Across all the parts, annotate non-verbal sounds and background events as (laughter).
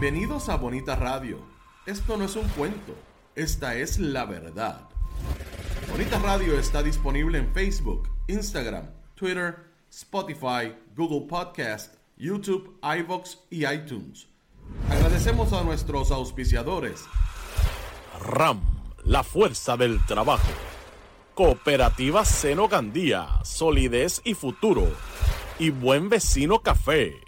Bienvenidos a Bonita Radio. Esto no es un cuento, esta es la verdad. Bonita Radio está disponible en Facebook, Instagram, Twitter, Spotify, Google Podcast, YouTube, iVoox y iTunes. Agradecemos a nuestros auspiciadores. RAM, la fuerza del trabajo. Cooperativa Seno Gandía, solidez y futuro. Y Buen Vecino Café.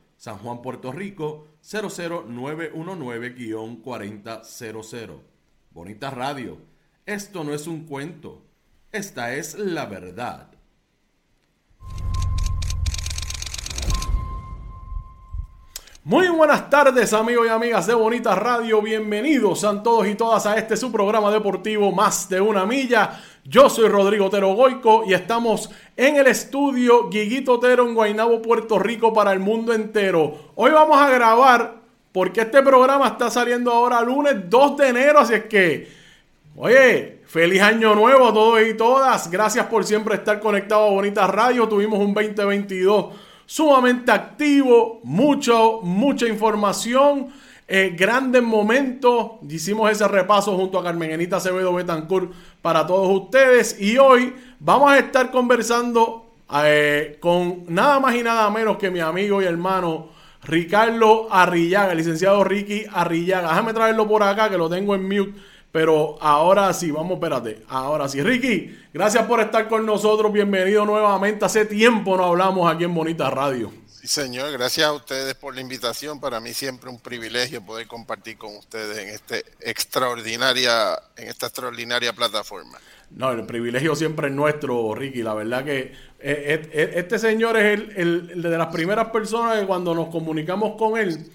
San Juan, Puerto Rico 00919-4000. Bonita Radio. Esto no es un cuento. Esta es la verdad. Muy buenas tardes amigos y amigas de Bonita Radio, bienvenidos a todos y todas a este su programa deportivo Más de una milla. Yo soy Rodrigo Otero Goico y estamos en el estudio Guiguito Otero en Guaynabo, Puerto Rico para el mundo entero. Hoy vamos a grabar porque este programa está saliendo ahora lunes 2 de enero, así es que, oye, feliz año nuevo a todos y todas. Gracias por siempre estar conectados a Bonita Radio. Tuvimos un 2022 sumamente activo, mucho, mucha información, eh, grandes momentos. Hicimos ese repaso junto a Carmenita Acevedo Betancourt para todos ustedes y hoy vamos a estar conversando eh, con nada más y nada menos que mi amigo y hermano Ricardo Arrillaga, el licenciado Ricky Arrillaga. Déjame traerlo por acá que lo tengo en mute pero ahora sí, vamos, espérate. Ahora sí. Ricky, gracias por estar con nosotros. Bienvenido nuevamente. Hace tiempo no hablamos aquí en Bonita Radio. Sí, señor. Gracias a ustedes por la invitación. Para mí siempre un privilegio poder compartir con ustedes en este extraordinaria, en esta extraordinaria plataforma. No, el privilegio siempre es nuestro, Ricky. La verdad que eh, eh, eh, este señor es el, el de las primeras personas que cuando nos comunicamos con él,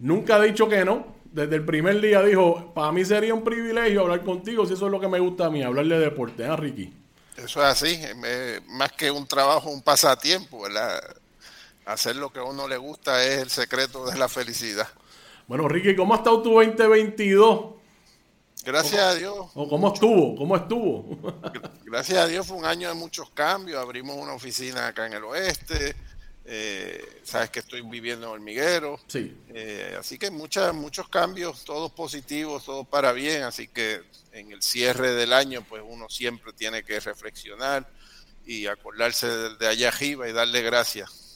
nunca ha dicho que no desde el primer día dijo, para mí sería un privilegio hablar contigo, si eso es lo que me gusta a mí, hablarle de deporte, ¿eh, Ricky? Eso es así, más que un trabajo, un pasatiempo, ¿verdad? Hacer lo que a uno le gusta es el secreto de la felicidad. Bueno, Ricky, ¿cómo ha estado tu 2022? Gracias a Dios. ¿O ¿Cómo estuvo? ¿Cómo estuvo? (laughs) Gracias a Dios fue un año de muchos cambios. Abrimos una oficina acá en el oeste, eh, sabes que estoy viviendo en hormiguero. Sí. Eh, así que muchas, muchos cambios, todos positivos, todos para bien. Así que en el cierre del año, pues uno siempre tiene que reflexionar y acordarse de, allá arriba y darle gracias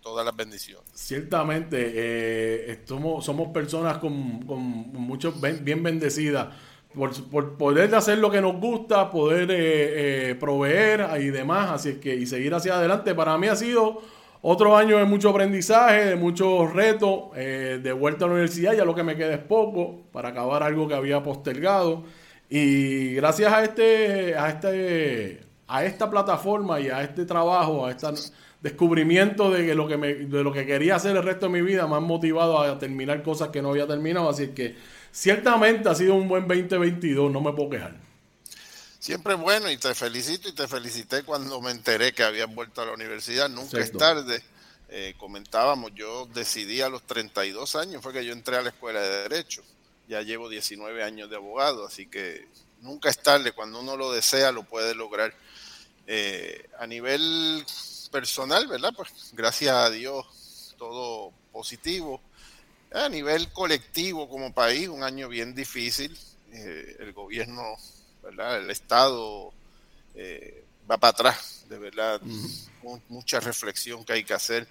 todas las bendiciones. Ciertamente, eh, somos, somos personas con, con muchos bien bendecidas. Por, por, poder hacer lo que nos gusta, poder proveer y demás, así es que y seguir hacia adelante. Para mí ha sido otro año de mucho aprendizaje, de muchos retos, eh, de vuelta a la universidad, ya lo que me queda es poco para acabar algo que había postergado. Y gracias a este, a este, a esta plataforma y a este trabajo, a este descubrimiento de que lo que me, de lo que quería hacer el resto de mi vida, me han motivado a terminar cosas que no había terminado. Así que ciertamente ha sido un buen 2022, no me puedo quejar. Siempre bueno y te felicito y te felicité cuando me enteré que habías vuelto a la universidad. Nunca es tarde. Eh, comentábamos, yo decidí a los 32 años, fue que yo entré a la escuela de Derecho. Ya llevo 19 años de abogado, así que nunca es tarde. Cuando uno lo desea, lo puede lograr. Eh, a nivel personal, ¿verdad? Pues gracias a Dios, todo positivo. A nivel colectivo como país, un año bien difícil. Eh, el gobierno, ¿verdad? El Estado eh, va para atrás, de verdad. Mucha reflexión que hay que hacer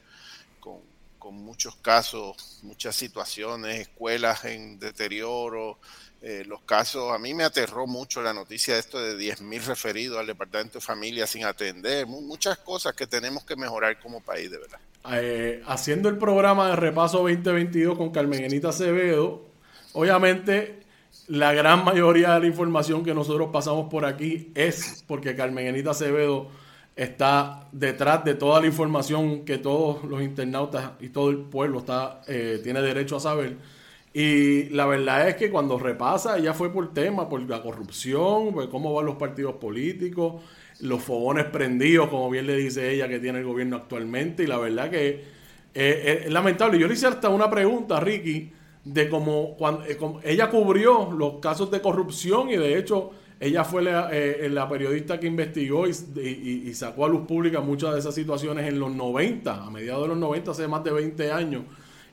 con, con muchos casos, muchas situaciones, escuelas en deterioro, eh, los casos, a mí me aterró mucho la noticia de esto de 10.000 referidos al Departamento de Familia sin atender, muchas cosas que tenemos que mejorar como país, de verdad. Eh, haciendo el programa de repaso 2022 con Carmenita Acevedo, obviamente la gran mayoría de la información que nosotros pasamos por aquí es porque Carmenita Acevedo está detrás de toda la información que todos los internautas y todo el pueblo está, eh, tiene derecho a saber. Y la verdad es que cuando repasa, ella fue por tema, por la corrupción, por cómo van los partidos políticos, los fogones prendidos, como bien le dice ella, que tiene el gobierno actualmente. Y la verdad que eh, es lamentable. Yo le hice hasta una pregunta a Ricky de cómo cuando, eh, ella cubrió los casos de corrupción y de hecho ella fue la, eh, periodista que investigó y, y, sacó a luz pública muchas de esas situaciones en los 90, a mediados de los 90, hace más de 20 años.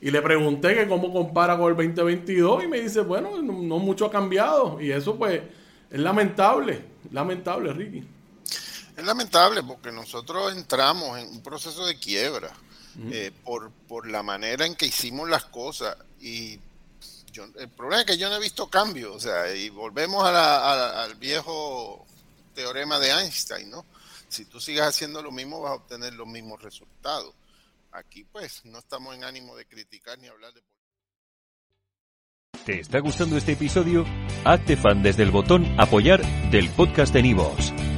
Y le pregunté que cómo compara con el 2022 y me dice, bueno, no, mucho ha cambiado. Y eso pues es lamentable, lamentable, Ricky. Es lamentable porque nosotros entramos en un proceso de quiebra eh, por, por la manera en que hicimos las cosas y el problema es que yo no he visto cambio, o sea, y volvemos al viejo teorema de Einstein, ¿no? Si tú sigues haciendo lo mismo vas a obtener los mismos resultados. Aquí pues no estamos en ánimo de criticar ni hablar de... ¿Te está gustando este episodio? Hazte fan desde el botón apoyar del podcast de Nivos.